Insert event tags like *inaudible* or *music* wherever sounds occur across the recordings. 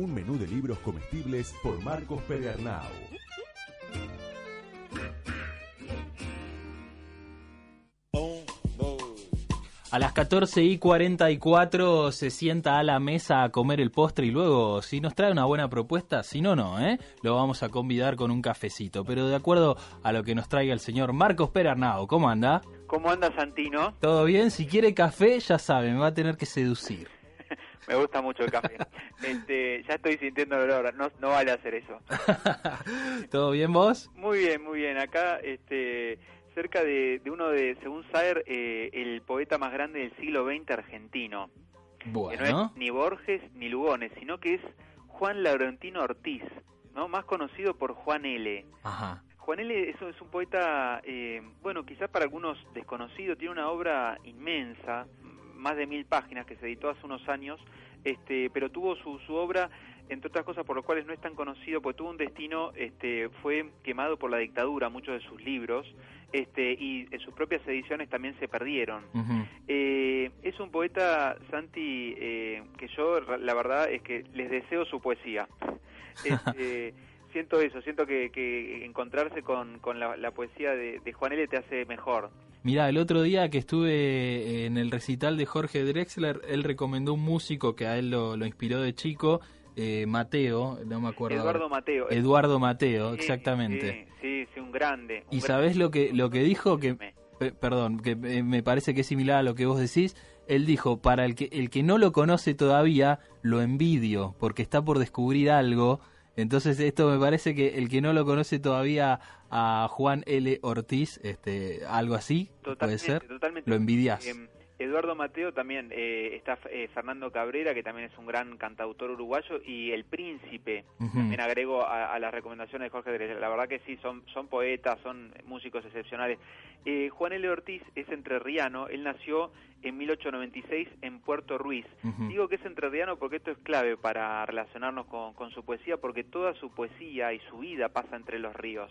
Un menú de libros comestibles por Marcos Pedernau. A las 14 y 44 se sienta a la mesa a comer el postre y luego, si nos trae una buena propuesta, si no, no, ¿eh? Lo vamos a convidar con un cafecito. Pero de acuerdo a lo que nos traiga el señor Marcos Perarnao, ¿cómo anda? ¿Cómo anda Santino? ¿Todo bien? Si quiere café, ya sabe, me va a tener que seducir. Me gusta mucho el café. *laughs* Este, ya estoy sintiendo el olor, no, no vale hacer eso. *laughs* ¿Todo bien vos? Muy bien, muy bien. Acá, este, cerca de, de uno de, según Saer, eh, el poeta más grande del siglo XX argentino. Que no Bueno, es ni Borges ni Lugones, sino que es Juan Laurentino Ortiz, ¿no? Más conocido por Juan L. ajá. Juan L. es, es un poeta, eh, bueno, quizás para algunos desconocido, tiene una obra inmensa, más de mil páginas que se editó hace unos años, este, pero tuvo su, su obra, entre otras cosas por lo cuales no es tan conocido, porque tuvo un destino, este, fue quemado por la dictadura, muchos de sus libros, este, y en sus propias ediciones también se perdieron. Eh, es un poeta, Santi, eh, que yo la verdad es que les deseo su poesía. *laughs* Este, siento eso, siento que, que encontrarse con, con la, la poesía de, de Juan L. te hace mejor. Mirá, el otro día que estuve en el recital de Jorge Drexler, él recomendó un músico que a él lo, lo inspiró de chico, eh, Mateo, no me acuerdo. Eduardo. Mateo. Eduardo Mateo, Sí, exactamente. Sí, sí, sí, un grande. un ¿Y gran- sabés lo que, lo que dijo? Que, perdón, que eh, me parece que es similar a lo que vos decís. Él dijo, para el que, el que no lo conoce todavía, lo envidio, porque está por descubrir algo. Entonces esto me parece que el que no lo conoce todavía a Juan L. Ortiz, este, algo así, puede ser, totalmente. lo envidias. Eh, Eduardo Mateo también, eh, está eh, Fernando Cabrera, que también es un gran cantautor uruguayo, y El Príncipe, Ujú. también agrego a, a las recomendaciones de Jorge Drexler. La verdad que sí, son, son poetas, son músicos excepcionales. Eh, Juan L. Ortiz es entrerriano, él nació en 1896 en Puerto Ruiz. Digo que es entrerriano porque esto es clave para relacionarnos con, con su poesía, porque toda su poesía y su vida pasa entre los ríos.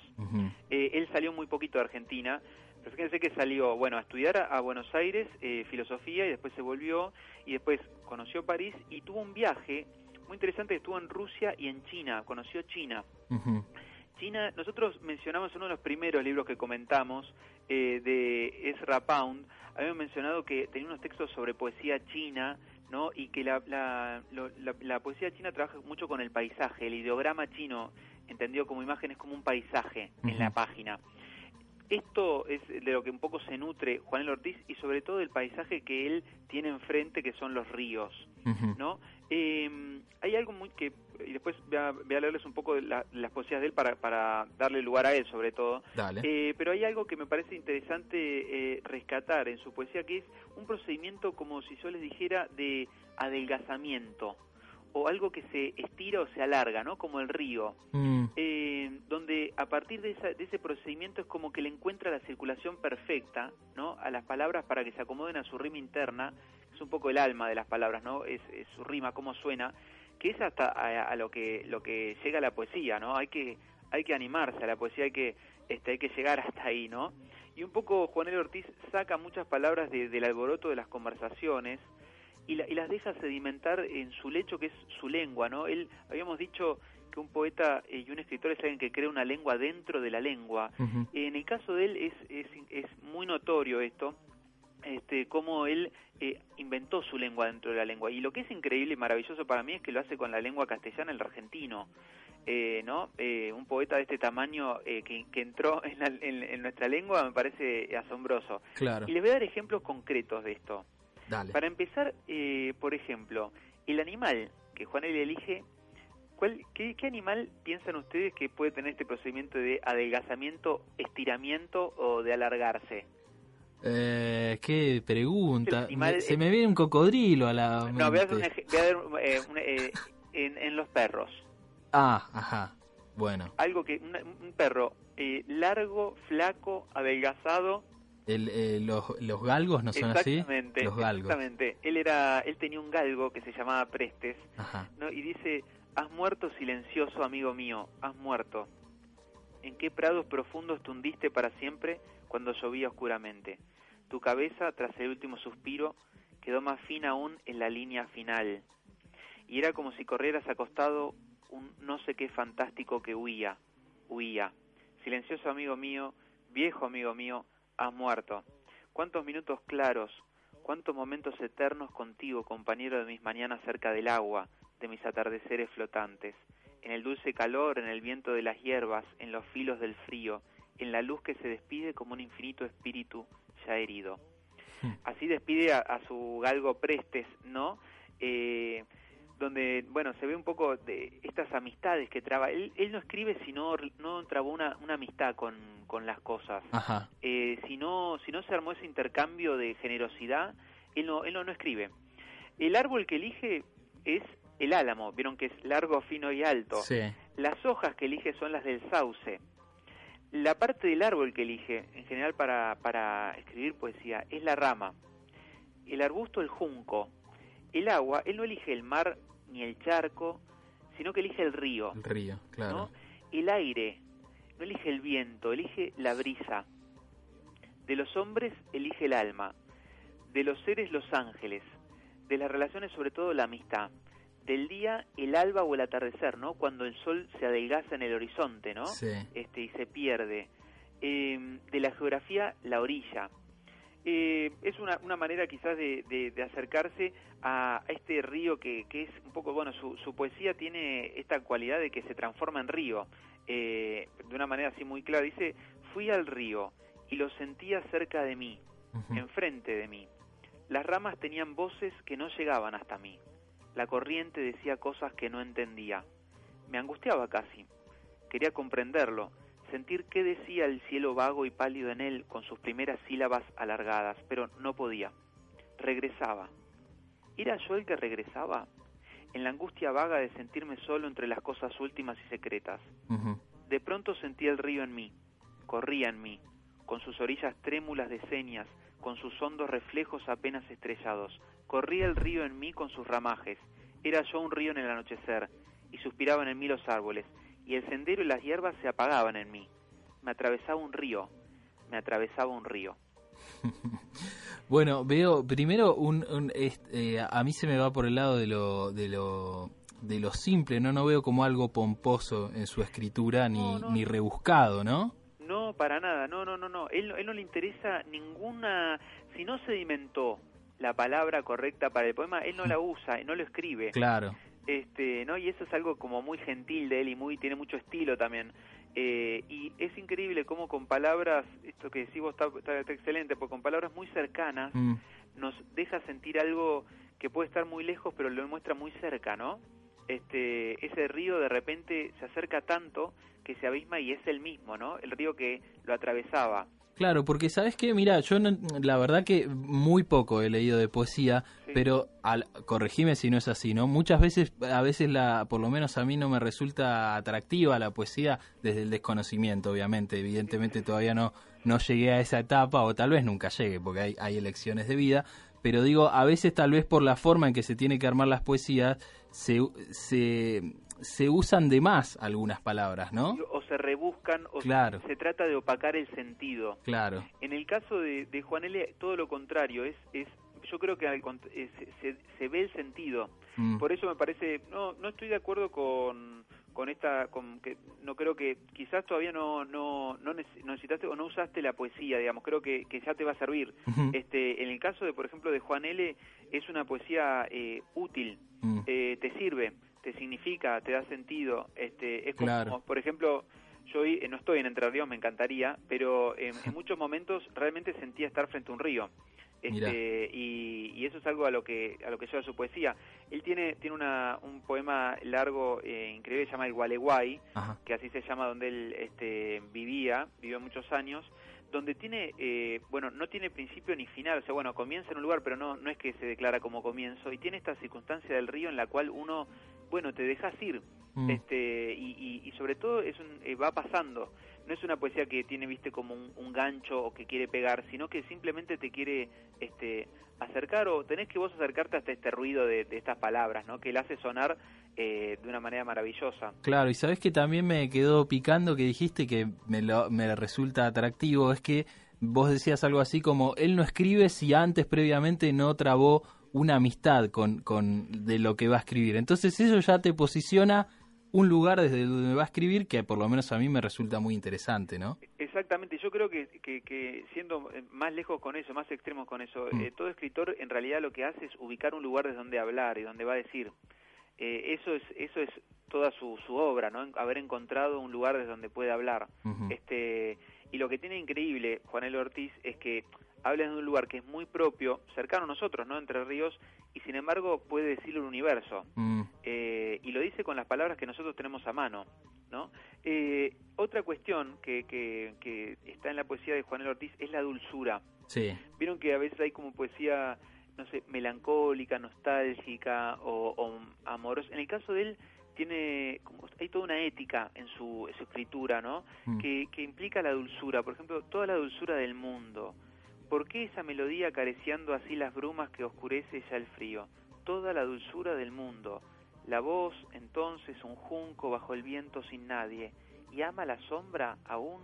Eh, él salió muy poquito de Argentina, pero fíjense que salió, bueno, a estudiar a, Buenos Aires eh, filosofía y después se volvió y después conoció París y tuvo un viaje muy interesante estuvo en Rusia y en China, conoció China. China, nosotros mencionamos en uno de los primeros libros que comentamos eh, de Ezra Pound, habíamos mencionado que tenía unos textos sobre poesía china, ¿no? Y que la, la, lo- la- la poesía china trabaja mucho con el paisaje, el ideograma chino, entendido como imagen, es como un paisaje en la página. Esto es de lo que un poco se nutre Juan el Ortiz y sobre todo el paisaje que él tiene enfrente, que son los ríos. ¿no? Eh, hay algo muy que, y después voy a, voy a leerles un poco de la- las poesías de él para, para darle lugar a él sobre todo, Dale. Eh, pero hay algo que me parece interesante eh, rescatar en su poesía, que es un procedimiento como si yo les dijera de adelgazamiento, o algo que se estira o se alarga, ¿no? Como el río, Mm, eh, donde a partir de, esa- de ese procedimiento es como que le encuentra la circulación perfecta, ¿no? A las palabras para que se acomoden a su rima interna, es un poco el alma de las palabras, ¿no? Es, es su rima, cómo suena, que es hasta a, a lo que lo que llega la poesía, ¿no? Hay que hay que animarse a la poesía, hay que este, hay que llegar hasta ahí, ¿no? Y un poco Juan L. Ortiz saca muchas palabras de- del alboroto de las conversaciones y, la- y las deja sedimentar en su lecho que es su lengua, ¿no? Él habíamos dicho que un poeta eh, y un escritor es alguien que crea una lengua dentro de la lengua. En el caso de él es, es, es muy notorio esto, este, cómo él eh, inventó su lengua dentro de la lengua. Y lo que es increíble y maravilloso para mí es que lo hace con la lengua castellana, el argentino. Eh, ¿no? Eh, un poeta de este tamaño eh, que, que entró en, la- en- en nuestra lengua me parece asombroso. Claro, Y les voy a dar ejemplos concretos de esto. Dale. Para empezar, eh, por ejemplo, el animal que Juan L. elige ¿cuál, qué, ¿qué animal piensan ustedes que puede tener este procedimiento de adelgazamiento, estiramiento o de alargarse? Eh, qué pregunta. Animal- Se me viene un cocodrilo a la No, voy a, mente. hacer un ej- voy a dar, eh, un, eh, en, en los perros. Ah, ajá. Bueno, Algo que una- un perro eh, largo, flaco, adelgazado. El, eh, los, los galgos no son así. exactamente, Los galgos. exactamente. Él era, él tenía un galgo que se llamaba Prestes. ¿no? Y dice, has muerto silencioso, amigo mío, has muerto. ¿En qué prados profundos te hundiste para siempre cuando llovía oscuramente? Tu cabeza, tras el último suspiro, quedó más fina aún en la línea final. Y era como si corrieras acostado un no sé qué fantástico que huía, huía. Silencioso amigo mío, viejo amigo mío, has muerto. Cuántos minutos claros, cuántos momentos eternos contigo, compañero de mis mañanas cerca del agua, de mis atardeceres flotantes, en el dulce calor, en el viento de las hierbas, en los filos del frío, en la luz que se despide como un infinito espíritu ya herido. Hmm. Así despide a, a su galgo Prestes, ¿no? Eh, donde, bueno, se ve un poco de estas amistades que traba. Él, él no escribe si no, no trabó una, una amistad con, con las cosas. Ajá. Eh, si, no, si no se armó ese intercambio de generosidad, él no, él no, no escribe. El árbol que elige es el álamo, vieron que es largo, fino y alto. Sí. Las hojas que elige son las del sauce. La parte del árbol que elige, en general para, para escribir poesía, es la rama. El arbusto, el junco. El agua, él no elige el mar ni el charco, sino que elige el río. El río, claro. ¿no? El aire, no elige el viento, elige la brisa. De los hombres elige el alma, de los seres los ángeles, de las relaciones sobre todo la amistad, del día el alba o el atardecer, ¿no? Cuando el sol se adelgaza en el horizonte, ¿no? Sí. Este y se pierde. Eh, de la geografía la orilla. Eh, es una, una manera quizás de, de- de acercarse a este río que, que es un poco, bueno, su, su poesía tiene esta cualidad de que se transforma en río, eh, de una manera así muy clara. Dice, fui al río y lo sentía cerca de mí, enfrente de mí. Las ramas tenían voces que no llegaban hasta mí. La corriente decía cosas que no entendía. Me angustiaba casi. Quería comprenderlo, sentir qué decía el cielo vago y pálido en él con sus primeras sílabas alargadas, pero no podía. Regresaba. ¿Era yo el que regresaba? En la angustia vaga de sentirme solo entre las cosas últimas y secretas. De pronto sentí el río en mí, corría en mí, con sus orillas trémulas de señas, con sus hondos reflejos apenas estrellados. Corría el río en mí con sus ramajes. Era yo un río en el anochecer, y suspiraban en mí los árboles, y el sendero y las hierbas se apagaban en mí. Me atravesaba un río, me atravesaba un río. *laughs* Bueno, veo primero un, un- eh, a mí se me va por el lado de lo de lo de lo simple, no no veo como algo pomposo en su escritura ni, No, no. ni rebuscado, ¿no? No, para nada, no, no, no, no. Él, él no le interesa ninguna... Si no sedimentó la palabra correcta para el poema, él no la *laughs* usa, no lo escribe. Claro. Este no y eso es algo como muy gentil de él y muy tiene mucho estilo también. Eh, y es increíble cómo con palabras esto que decís vos está, está- está excelente porque con palabras muy cercanas Mm, nos deja sentir algo que puede estar muy lejos pero lo muestra muy cerca no este ese río de repente se acerca tanto que se abisma y es el mismo no el río que lo atravesaba Claro, porque sabes qué, mira, yo no- la verdad que muy poco he leído de poesía, Sí. pero al, corregime si no es así, ¿no? Muchas veces, a veces la, por lo menos a mí no me resulta atractiva la poesía desde el desconocimiento, obviamente, evidentemente todavía no, no llegué a esa etapa o tal vez nunca llegue, porque hay, hay elecciones de vida, pero digo, a veces tal vez por la forma en que se tiene que armar las poesías, se, se, se usan de más algunas palabras, ¿no? o se rebuscan o Claro. se trata de opacar el sentido Claro. En el caso de, de Juan L., todo lo contrario, es, es yo creo que al se, ve el sentido. Mm. Por eso me parece, no no estoy de acuerdo con, con esta, con que no creo que quizás todavía no no no nece- no necesitaste o no usaste la poesía, digamos, creo que, que ya te va a servir. Este, en el caso de, por ejemplo, de Juan L., es una poesía eh, útil, Mm. eh, te sirve, te significa, te da sentido. Este, es como, Claro. por ejemplo, yo hoy, eh, no estoy en Entre Ríos, me encantaría, pero en, en *laughs* muchos momentos realmente sentía estar frente a un río. Este, y, y, eso es algo a lo que a lo que lleva su poesía. Él tiene tiene una, un poema largo eh, increíble se llama el Gualeguay, que así se llama donde él este, vivía, vivió muchos años, donde tiene eh, bueno no tiene principio ni final, o sea bueno comienza en un lugar pero no no es que se declara como comienzo y tiene esta circunstancia del río en la cual uno bueno te dejas ir mm. este y, y, sobre todo es un, eh, va pasando no es una poesía que tiene, viste, como un, gancho o que quiere pegar, sino que simplemente te quiere este, acercar o tenés que vos acercarte hasta este ruido de, estas palabras, ¿no? Que él hace sonar eh, de una manera maravillosa. Claro, y sabes que también me quedó picando que dijiste que me, me resulta atractivo, es que vos decías algo así como, él no escribe si antes previamente no trabó una amistad con, con de lo que va a escribir. Entonces eso ya te posiciona un lugar desde donde va a escribir que por lo menos a mí me resulta muy interesante, ¿no? Exactamente, yo creo que, que, siendo más lejos con eso, más extremos con eso, mm. eh, todo escritor en realidad lo que hace es ubicar un lugar desde donde hablar y donde va a decir. Eh, eso es eso es toda su, su obra, ¿no? Haber encontrado un lugar desde donde puede hablar. Este y lo que tiene increíble Juanel Ortiz es que habla de un lugar que es muy propio, cercano a nosotros, ¿no? Entre ríos, y sin embargo puede decirlo el universo. Mm. Eh, y lo dice con las palabras que nosotros tenemos a mano, ¿no? Eh, otra cuestión que, que, está en la poesía de Juan Ortiz es la dulzura. Sí. Vieron que a veces hay como poesía, no sé, melancólica, nostálgica o, amorosa. En el caso de él tiene como, hay toda una ética en su, escritura, ¿no? Mm. Que, que implica la dulzura. Por ejemplo, toda la dulzura del mundo. ¿Por qué esa melodía acariciando así las brumas que oscurece ya el frío? Toda la dulzura del mundo. La voz, entonces, un junco bajo el viento sin nadie. ¿Y ama la sombra aún?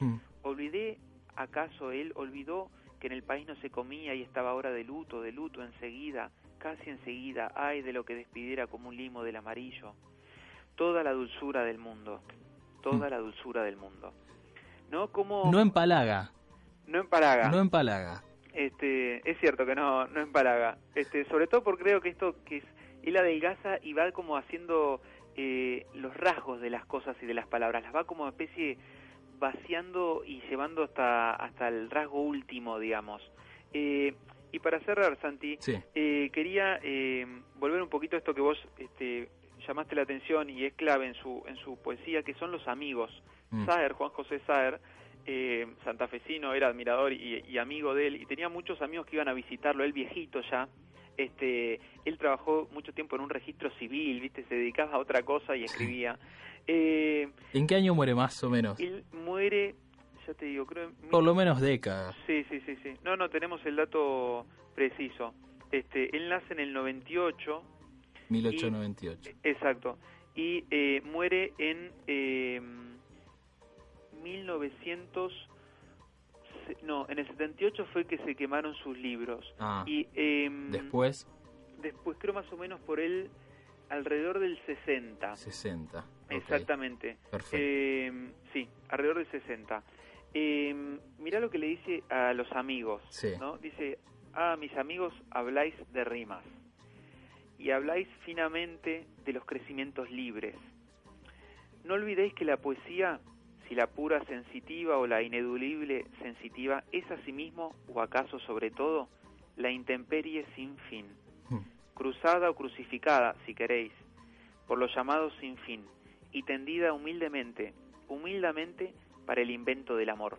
Hmm. ¿Olvidé, acaso él olvidó que en el país no se comía y estaba ahora de luto, de luto enseguida, casi enseguida, ay de lo que despidiera como un limo del amarillo? Toda la dulzura del mundo, toda hmm. la dulzura del mundo. ¿No? Como... No empalaga. No empalaga. No empalaga. Este, es cierto que no, no empalaga. Este, sobre todo porque creo que esto que es, él adelgaza y va como haciendo eh, los rasgos de las cosas y de las palabras, las va como especie vaciando y llevando hasta, hasta el rasgo último, digamos. Eh, y para cerrar, Santi, eh, quería volver un poquito a esto que vos este, llamaste la atención y es clave en su, en su poesía, que son los amigos. Mm. Saer, Juan José Saer, eh, santafesino, era admirador y, amigo de él, y tenía muchos amigos que iban a visitarlo, él viejito ya, este, él trabajó mucho tiempo en un registro civil, viste, se dedicaba a otra cosa y escribía. Eh, ¿En qué año muere más o menos? Él muere, ya te digo, creo... Por lo menos décadas. Sí, sí, sí, sí. No, no, tenemos el dato preciso. Este, él nace en el 98. 1898. exacto. Y eh, muere en... Eh, 1900 no, en el 78 fue que se quemaron sus libros. Ah, y em, después después creo más o menos por él alrededor del 60. 60. Exactamente. Perfecto. Em, sí, alrededor del 60. Eh, mirá lo que le dice a los amigos, ¿no? Dice, "Ah, mis amigos, habláis de rimas y habláis finamente de los crecimientos libres. No olvidéis que la poesía si la pura sensitiva o la ineludible sensitiva es asimismo, o acaso sobre todo, la intemperie sin fin, hmm. cruzada o crucificada, si queréis, por los llamados sin fin, y tendida humildemente, humildemente para el invento del amor.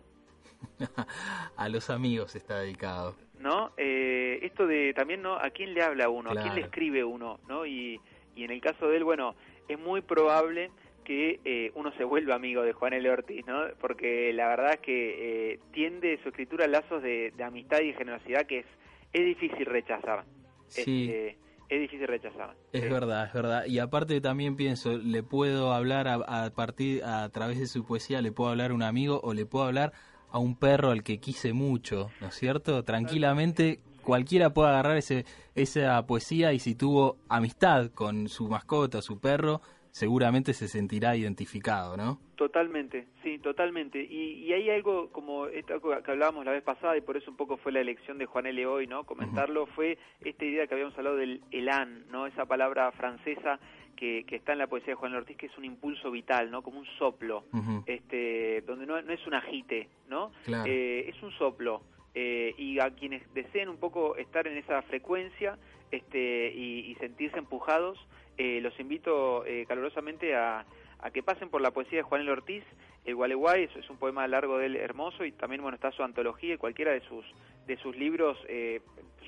*laughs* a los amigos está dedicado. ¿No? Eh, esto de también, ¿no? ¿A quién le habla uno? ¿A quién le escribe uno? ¿No? Y, y en el caso de él, bueno, es muy probable que eh, uno se vuelva amigo de Juan L. Ortiz, ¿no? Porque la verdad es que eh, tiende su escritura a lazos de, amistad y generosidad que es, es difícil rechazar. Sí. Este, es difícil rechazar. Es verdad, es verdad. Y aparte también pienso, le puedo hablar a, partir, a través de su poesía, le puedo hablar a un amigo o le puedo hablar a un perro al que quise mucho, ¿no es cierto? Tranquilamente cualquiera puede agarrar ese, esa poesía y si tuvo amistad con su mascota, su perro, seguramente se sentirá identificado, ¿no? Totalmente, sí, totalmente. Y, y hay algo como esto que hablábamos la vez pasada y por eso un poco fue la elección de Juan L. hoy, ¿no? Comentarlo, fue esta idea que habíamos hablado del elan, ¿no? Esa palabra francesa que, que, está en la poesía de Juan L. Ortiz, que es un impulso vital, ¿no? Como un soplo, este, donde no, no, es un agite, ¿no? Claro. Eh, es un soplo. eh, y a quienes deseen un poco estar en esa frecuencia este, y, sentirse empujados, eh, los invito calurosamente a, que pasen por la poesía de Juanel Ortiz, el Gualeguay, eso es un poema largo de él hermoso y también bueno está su antología y cualquiera de sus de sus libros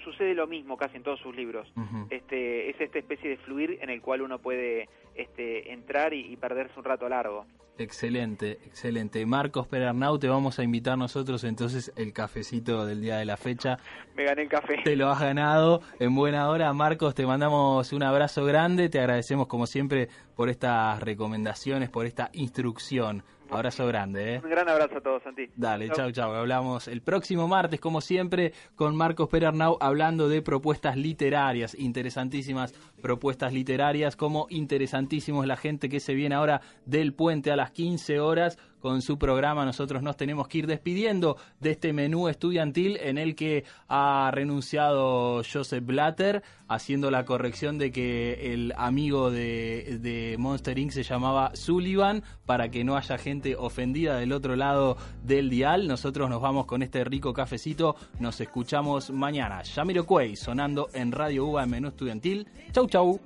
sucede lo mismo casi en todos sus libros. Este es esta especie de fluir en el cual uno puede este, entrar y perderse un rato largo. Excelente, excelente. Marcos Perarnau, te vamos a invitar nosotros entonces el cafecito del día de la fecha. Me gané el café. Te lo has ganado en buena hora. Marcos, te mandamos un abrazo grande. Te agradecemos como siempre por estas recomendaciones, por esta instrucción. Abrazo grande, ¿eh? Un gran abrazo a todos, Santi. Dale, chao, chao. Hablamos el próximo martes, como siempre, con Marcos Perarnau, hablando de propuestas literarias, interesantísimas propuestas literarias, como interesantísimo es la gente que se viene ahora del puente a las 15 horas con su programa. Nosotros nos tenemos que ir despidiendo de este menú estudiantil en el que ha renunciado Joseph Blatter, haciendo la corrección de que el amigo de, de Monster Inc. se llamaba Sullivan, para que no haya gente ofendida del otro lado del dial. Nosotros nos vamos con este rico cafecito. Nos escuchamos mañana. Yamiro Cuey sonando en Radio UBA en menú estudiantil. Chau, chau.